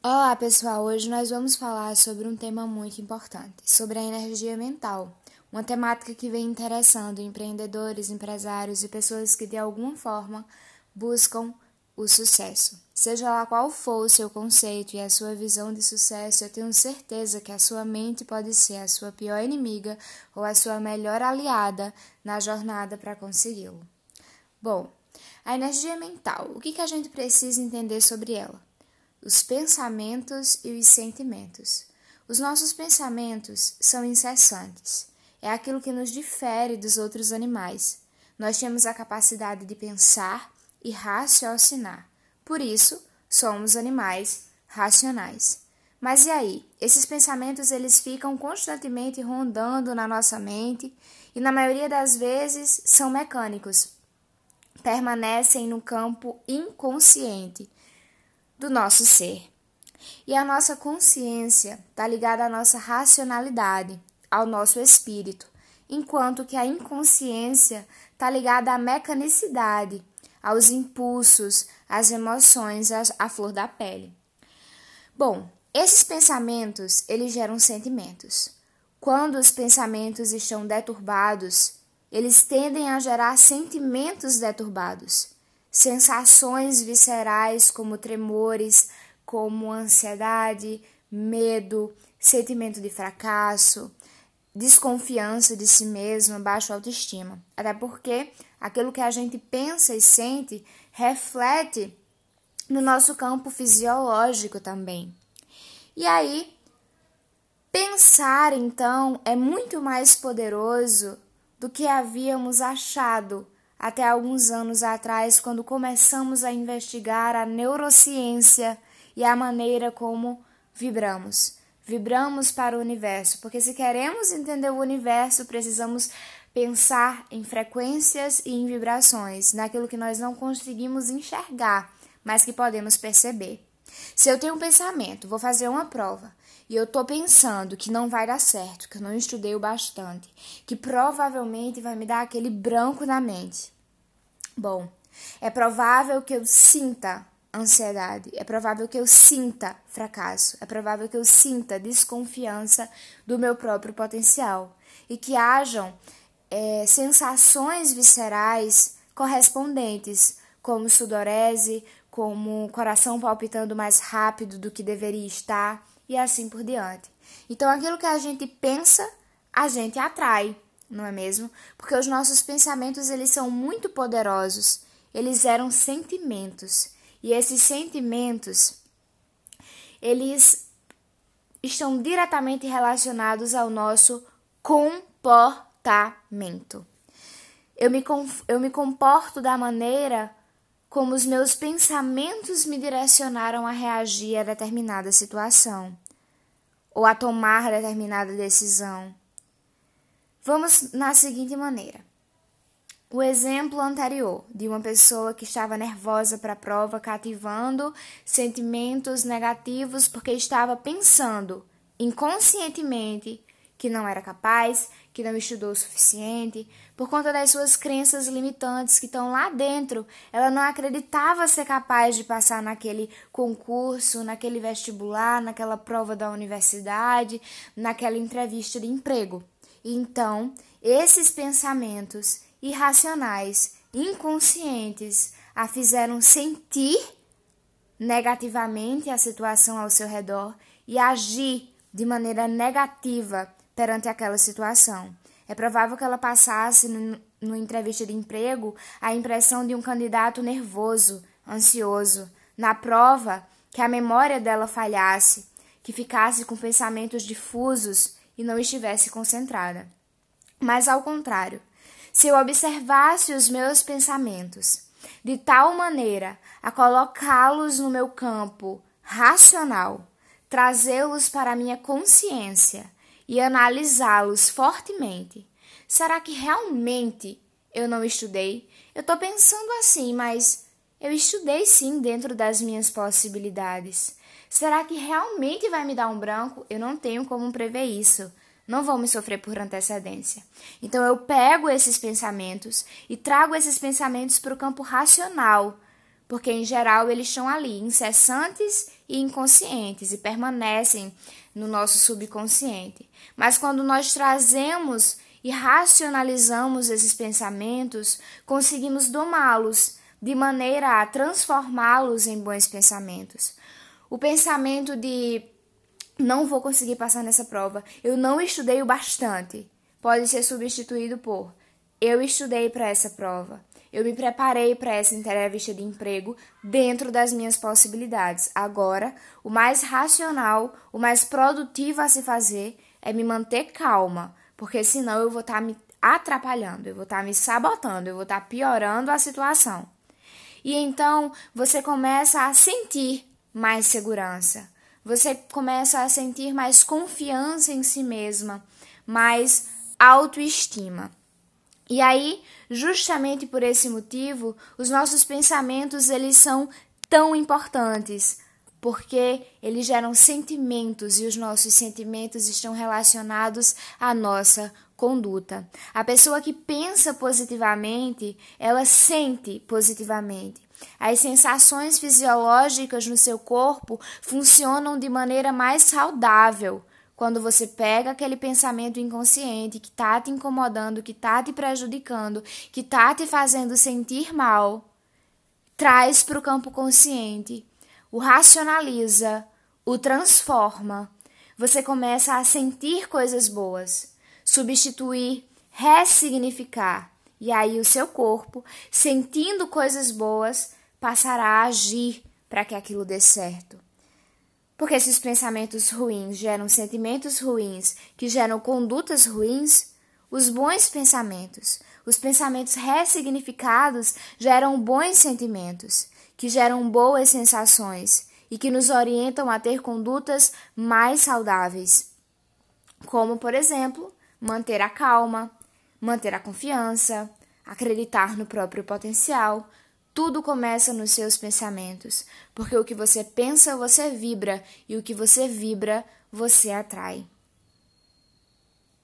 Olá pessoal, hoje nós vamos falar sobre um tema muito importante, sobre a energia mental, uma temática que vem interessando empreendedores, empresários e pessoas que de alguma forma buscam o sucesso. Seja lá qual for o seu conceito e a sua visão de sucesso, eu tenho certeza que a sua mente pode ser a sua pior inimiga ou a sua melhor aliada na jornada para consegui-lo. Bom, a energia mental, o que, que a gente precisa entender sobre ela? Os pensamentos e os sentimentos. Os nossos pensamentos são incessantes. É aquilo que nos difere dos outros animais. Nós temos a capacidade de pensar e raciocinar. Por isso, somos animais racionais. Mas e aí? Esses pensamentos eles ficam constantemente rondando na nossa mente e na maioria das vezes são mecânicos. Permanecem no campo inconsciente do nosso ser. E a nossa consciência está ligada à nossa racionalidade, ao nosso espírito, enquanto que a inconsciência está ligada à mecanicidade, aos impulsos, às emoções, à flor da pele. Bom, esses pensamentos, eles geram sentimentos. Quando os pensamentos estão deturbados, eles tendem a gerar sentimentos deturbados, sensações viscerais como tremores, como ansiedade, medo, sentimento de fracasso, desconfiança de si mesmo, baixa autoestima. Até porque aquilo que a gente pensa e sente reflete no nosso campo fisiológico também. E aí, pensar então é muito mais poderoso do que havíamos achado até alguns anos atrás, quando começamos a investigar a neurociência e a maneira como vibramos vibramos para o universo, porque se queremos entender o universo, precisamos pensar em frequências e em vibrações, naquilo que nós não conseguimos enxergar, mas que podemos perceber. Se eu tenho um pensamento, vou fazer uma prova, e eu estou pensando que não vai dar certo, que eu não estudei o bastante, que provavelmente vai me dar aquele branco na mente. Bom, é provável que eu sinta ansiedade, é provável que eu sinta fracasso, é provável que eu sinta desconfiança do meu próprio potencial e que hajam é, sensações viscerais correspondentes, como sudorese, como coração palpitando mais rápido do que deveria estar e assim por diante. Então, aquilo que a gente pensa, a gente atrai, não é mesmo? Porque os nossos pensamentos eles são muito poderosos. Eles eram sentimentos e esses sentimentos, eles estão diretamente relacionados ao nosso comportamento. Eu me, eu me comporto da maneira como os meus pensamentos me direcionaram a reagir a determinada situação ou a tomar determinada decisão. Vamos na seguinte maneira: o exemplo anterior de uma pessoa que estava nervosa para a prova, cativando sentimentos negativos porque estava pensando inconscientemente que não era capaz, que não estudou o suficiente, por conta das suas crenças limitantes que estão lá dentro. Ela não acreditava ser capaz de passar naquele concurso, naquele vestibular, naquela prova da universidade, naquela entrevista de emprego. Então, esses pensamentos irracionais, inconscientes, a fizeram sentir negativamente a situação ao seu redor e agir de maneira negativa perante aquela situação. É provável que ela passasse, no, entrevista de emprego, a impressão de um candidato nervoso, ansioso. Na prova, que a memória dela falhasse, que ficasse com pensamentos difusos e não estivesse concentrada. Mas, ao contrário, se eu observasse os meus pensamentos de tal maneira a colocá-los no meu campo racional, trazê-los para a minha consciência e analisá-los fortemente, será que realmente eu não estudei? Eu estou pensando assim, mas eu estudei sim dentro das minhas possibilidades. Será que realmente vai me dar um branco? Eu não tenho como prever isso não vão me sofrer por antecedência. Então eu pego esses pensamentos e trago esses pensamentos para o campo racional, porque em geral eles estão ali, incessantes e inconscientes, e permanecem no nosso subconsciente. Mas quando nós trazemos e racionalizamos esses pensamentos, conseguimos domá-los de maneira a transformá-los em bons pensamentos. O pensamento de não vou conseguir passar nessa prova, eu não estudei o bastante, pode ser substituído por eu estudei para essa prova. Eu me preparei para essa entrevista de emprego dentro das minhas possibilidades. Agora, o mais racional, o mais produtivo a se fazer é me manter calma, porque senão eu vou estar tá me atrapalhando, eu vou estar tá me sabotando, eu vou estar tá piorando a situação. E então você começa a sentir mais segurança, você começa a sentir mais confiança em si mesma, mais autoestima. E aí, justamente por esse motivo, os nossos pensamentos eles são tão importantes, porque eles geram sentimentos e os nossos sentimentos estão relacionados à nossa conduta. A pessoa que pensa positivamente, ela sente positivamente. As sensações fisiológicas no seu corpo funcionam de maneira mais saudável quando você pega aquele pensamento inconsciente que tá te incomodando, que tá te prejudicando, que tá te fazendo sentir mal, traz para o campo consciente, o racionaliza, o transforma. Você começa a sentir coisas boas, substituir, ressignificar. E aí o seu corpo, sentindo coisas boas, passará a agir para que aquilo dê certo. Porque esses pensamentos ruins geram sentimentos ruins, que geram condutas ruins, os bons pensamentos, os pensamentos ressignificados geram bons sentimentos, que geram boas sensações e que nos orientam a ter condutas mais saudáveis. Como, por exemplo, manter a calma, manter a confiança, acreditar no próprio potencial, tudo começa nos seus pensamentos, porque o que você pensa, você vibra, e o que você vibra, você atrai.